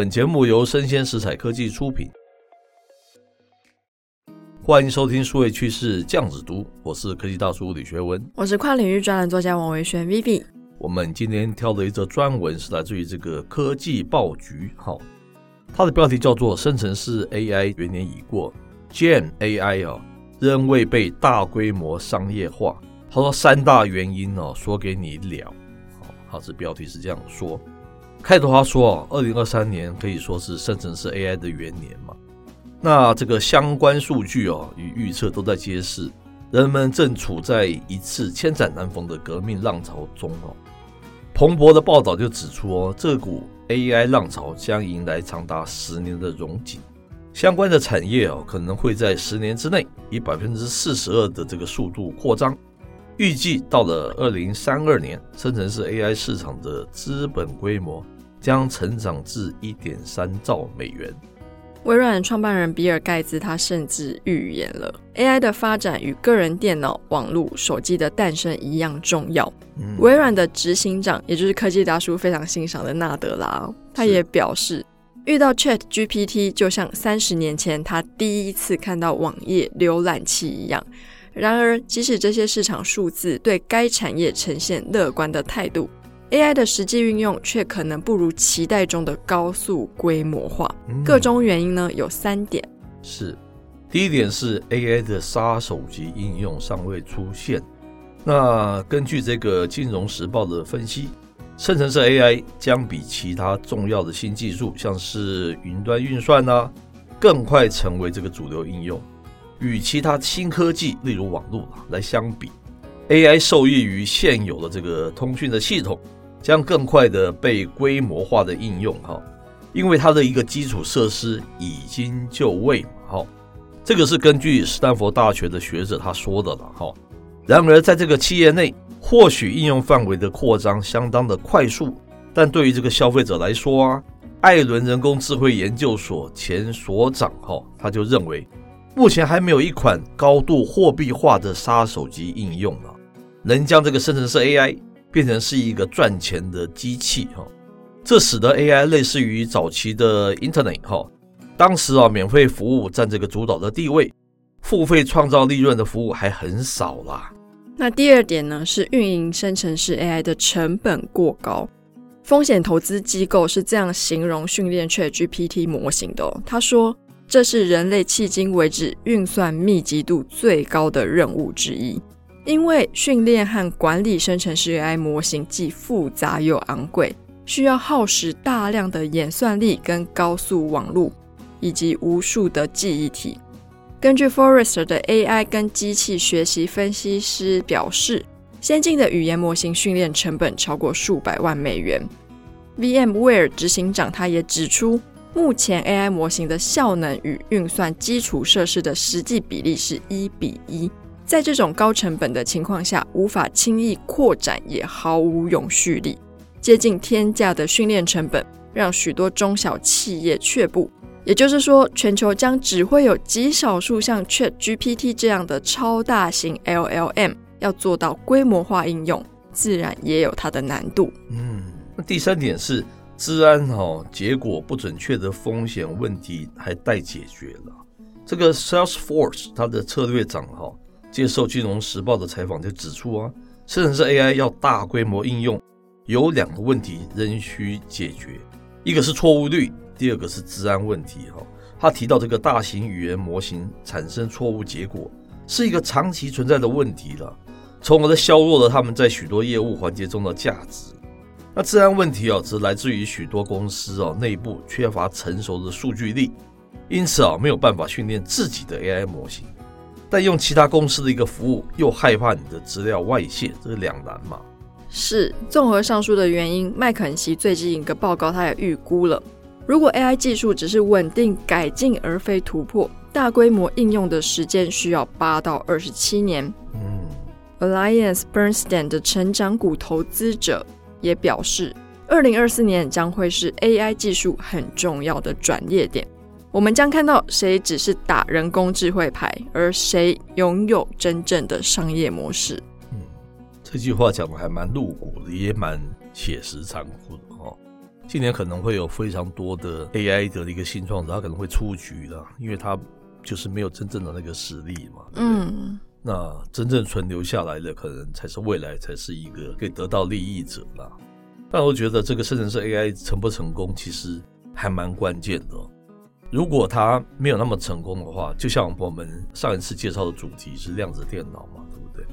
本节目由生鲜食材科技出品，欢迎收听数位趋势酱子读，我是科技大叔李学文，我是跨领域专栏作家王维轩 Vivi。我们今天挑的一则专文是来自于这个科技报局，好，它的标题叫做“生成式 AI 元年已过，Gen AI 哦仍未被大规模商业化”。他说三大原因哦，说给你了，好，他是标题是这样说。开头他说啊，二零二三年可以说是生成式 AI 的元年嘛。那这个相关数据哦与预测都在揭示，人们正处在一次千载难逢的革命浪潮中哦。彭博的报道就指出哦，这股 AI 浪潮将迎来长达十年的荣景，相关的产业哦可能会在十年之内以百分之四十二的这个速度扩张。预计到了二零三二年，生成式 AI 市场的资本规模将成长至一点三兆美元。微软创办人比尔盖茨他甚至预言了 AI 的发展与个人电脑、网络、手机的诞生一样重要。嗯、微软的执行长，也就是科技大叔非常欣赏的纳德拉，他也表示，遇到 ChatGPT 就像三十年前他第一次看到网页浏览器一样。然而，即使这些市场数字对该产业呈现乐观的态度，AI 的实际运用却可能不如期待中的高速规模化。个中原因呢，有三点：是，第一点是 AI 的杀手级应用尚未出现。那根据这个《金融时报》的分析，生成式 AI 将比其他重要的新技术，像是云端运算啊，更快成为这个主流应用。与其他新科技，例如网络来相比，AI 受益于现有的这个通讯的系统，将更快的被规模化的应用哈，因为它的一个基础设施已经就位哈，这个是根据斯坦福大学的学者他说的了哈。然而在这个企业内，或许应用范围的扩张相当的快速，但对于这个消费者来说啊，艾伦人工智慧研究所前所长哈，他就认为。目前还没有一款高度货币化的杀手级应用啊，能将这个生成式 AI 变成是一个赚钱的机器哈。这使得 AI 类似于早期的 Internet 哈，当时啊免费服务占这个主导的地位，付费创造利润的服务还很少啦。那第二点呢，是运营生成式 AI 的成本过高，风险投资机构是这样形容训练 ChatGPT 模型的哦，他说。这是人类迄今为止运算密集度最高的任务之一，因为训练和管理生成式 AI 模型既复杂又昂贵，需要耗时大量的演算力跟高速网络，以及无数的记忆体。根据 Forrester 的 AI 跟机器学习分析师表示，先进的语言模型训练成本超过数百万美元。VMware 执行长他也指出。目前 AI 模型的效能与运算基础设施的实际比例是一比一，在这种高成本的情况下，无法轻易扩展，也毫无永续力。接近天价的训练成本，让许多中小企业却步。也就是说，全球将只会有极少数像 ChatGPT 这样的超大型 LLM 要做到规模化应用，自然也有它的难度。嗯，那第三点是。治安哈结果不准确的风险问题还待解决了。这个 Salesforce 它的策略长哈接受《金融时报》的采访就指出啊，甚至是 AI 要大规模应用，有两个问题仍需解决，一个是错误率，第二个是治安问题哈。他提到这个大型语言模型产生错误结果是一个长期存在的问题了，从而的削弱了他们在许多业务环节中的价值。那治安问题哦，则来自于许多公司哦内部缺乏成熟的数据力，因此啊没有办法训练自己的 AI 模型，但用其他公司的一个服务又害怕你的资料外泄，这是两难嘛。是，综合上述的原因，麦肯锡最近一个报告，他也预估了，如果 AI 技术只是稳定改进而非突破，大规模应用的时间需要八到二十七年。嗯，Alliance Bernstein 的成长股投资者也表示，二零二四年将会是 AI 技术很重要的转捩点。我们将看到谁只是打人工智慧牌，而谁拥有真正的商业模式。嗯，这句话讲的还蛮露骨的，也蛮写实残酷的哈。今年可能会有非常多的 AI 的一个新创者，他可能会出局的，因为他就是没有真正的那个实力嘛。嗯，那真正存留下来的，可能才是未来才是一个可以得到利益者啦。但我觉得这个生成式 AI 成不成功，其实还蛮关键的。如果它没有那么成功的话，就像我们上一次介绍的主题是量子电脑嘛，对不对？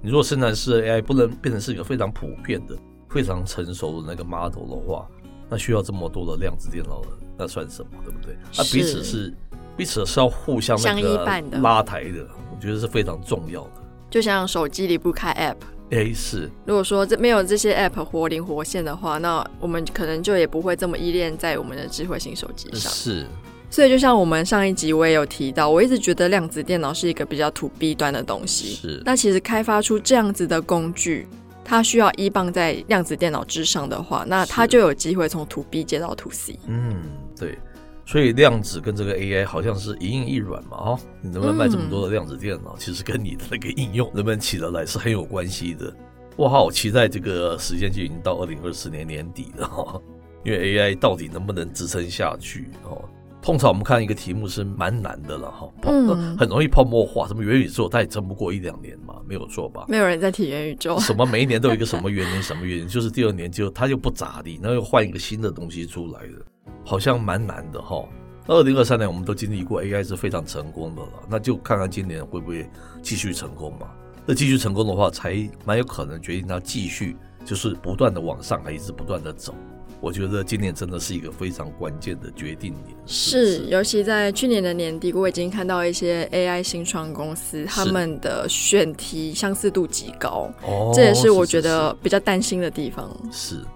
你如果生成式 AI 不能变成是一个非常普遍的、非常成熟的那个 model 的话，那需要这么多的量子电脑的，那算什么，对不对？那彼此是彼此是要互相那个拉抬的，我觉得是非常重要的。就像手机离不开 App，A 是。如果说这没有这些 App 活灵活现的话，那我们可能就也不会这么依恋在我们的智慧型手机上。是。所以，就像我们上一集我也有提到，我一直觉得量子电脑是一个比较 to B 端的东西。是。那其实开发出这样子的工具，它需要依傍在量子电脑之上的话，那它就有机会从 to B 接到 to C。嗯，对。所以量子跟这个 AI 好像是一硬一软嘛，哦，你能不能卖这么多的量子电脑，嗯、其实跟你的那个应用能不能起得来是很有关系的。我好期待这个时间就已经到二零二四年年底了哈，因为 AI 到底能不能支撑下去哦？通常我们看一个题目是蛮难的了哈，嗯，很容易泡沫化。什么元宇宙，它也撑不过一两年嘛，没有错吧？没有人在提元宇宙。什么每一年都有一个什么原因，什么原因，就是第二年就它就不咋地，然后又换一个新的东西出来的，好像蛮难的哈。二零二三年我们都经历过 AI 是非常成功的了，那就看看今年会不会继续成功嘛？那继续成功的话，才蛮有可能决定它继续就是不断的往上，还一直不断的走。我觉得今年真的是一个非常关键的决定年，是，尤其在去年的年底，我已经看到一些 AI 新创公司，他们的选题相似度极高，哦，这也是我觉得比较担心的地方。是，是，是，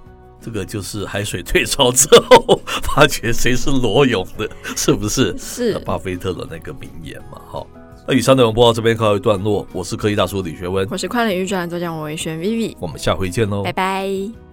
这个就是海水退潮之后，发觉谁是裸泳的，是不是？是巴菲特的那个名言嘛？好，那以上内容播到这边告一段落，我是科技大叔李学文，我是跨领域专栏作家王维轩 Vivi，我们下回见喽，拜拜。